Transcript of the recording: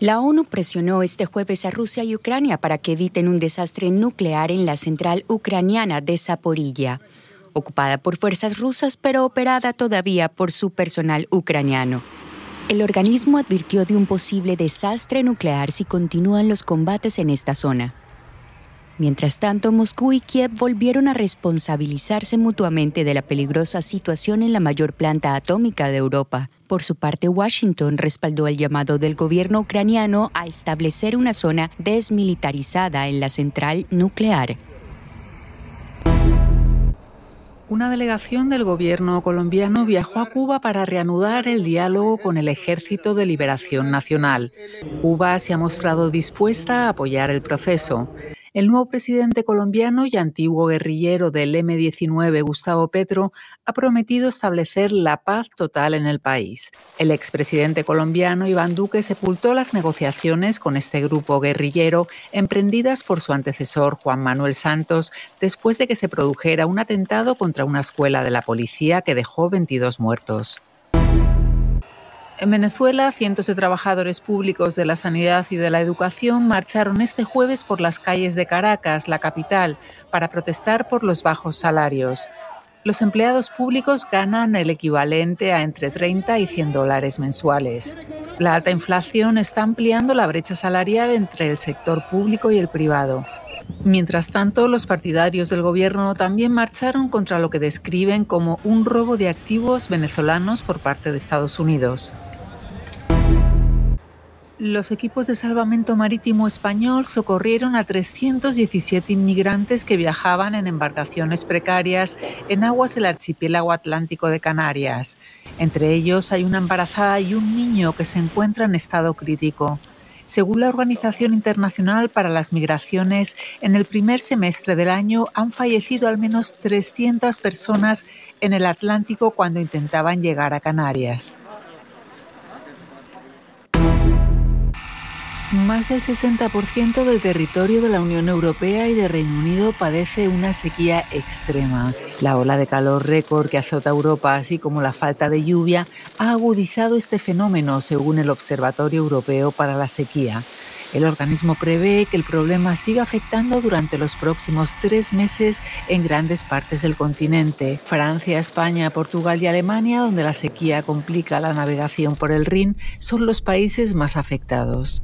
La ONU presionó este jueves a Rusia y Ucrania para que eviten un desastre nuclear en la central ucraniana de Zaporilla, ocupada por fuerzas rusas pero operada todavía por su personal ucraniano. El organismo advirtió de un posible desastre nuclear si continúan los combates en esta zona. Mientras tanto, Moscú y Kiev volvieron a responsabilizarse mutuamente de la peligrosa situación en la mayor planta atómica de Europa. Por su parte, Washington respaldó el llamado del gobierno ucraniano a establecer una zona desmilitarizada en la central nuclear. Una delegación del gobierno colombiano viajó a Cuba para reanudar el diálogo con el Ejército de Liberación Nacional. Cuba se ha mostrado dispuesta a apoyar el proceso. El nuevo presidente colombiano y antiguo guerrillero del M-19, Gustavo Petro, ha prometido establecer la paz total en el país. El expresidente colombiano Iván Duque sepultó las negociaciones con este grupo guerrillero emprendidas por su antecesor Juan Manuel Santos después de que se produjera un atentado contra una escuela de la policía que dejó 22 muertos. En Venezuela, cientos de trabajadores públicos de la sanidad y de la educación marcharon este jueves por las calles de Caracas, la capital, para protestar por los bajos salarios. Los empleados públicos ganan el equivalente a entre 30 y 100 dólares mensuales. La alta inflación está ampliando la brecha salarial entre el sector público y el privado. Mientras tanto, los partidarios del gobierno también marcharon contra lo que describen como un robo de activos venezolanos por parte de Estados Unidos. Los equipos de salvamento marítimo español socorrieron a 317 inmigrantes que viajaban en embarcaciones precarias en aguas del archipiélago atlántico de Canarias. Entre ellos hay una embarazada y un niño que se encuentra en estado crítico. Según la Organización Internacional para las Migraciones, en el primer semestre del año han fallecido al menos 300 personas en el Atlántico cuando intentaban llegar a Canarias. Más del 60% del territorio de la Unión Europea y de Reino Unido padece una sequía extrema. La ola de calor récord que azota Europa, así como la falta de lluvia, ha agudizado este fenómeno, según el Observatorio Europeo para la Sequía. El organismo prevé que el problema siga afectando durante los próximos tres meses en grandes partes del continente. Francia, España, Portugal y Alemania, donde la sequía complica la navegación por el Rin, son los países más afectados.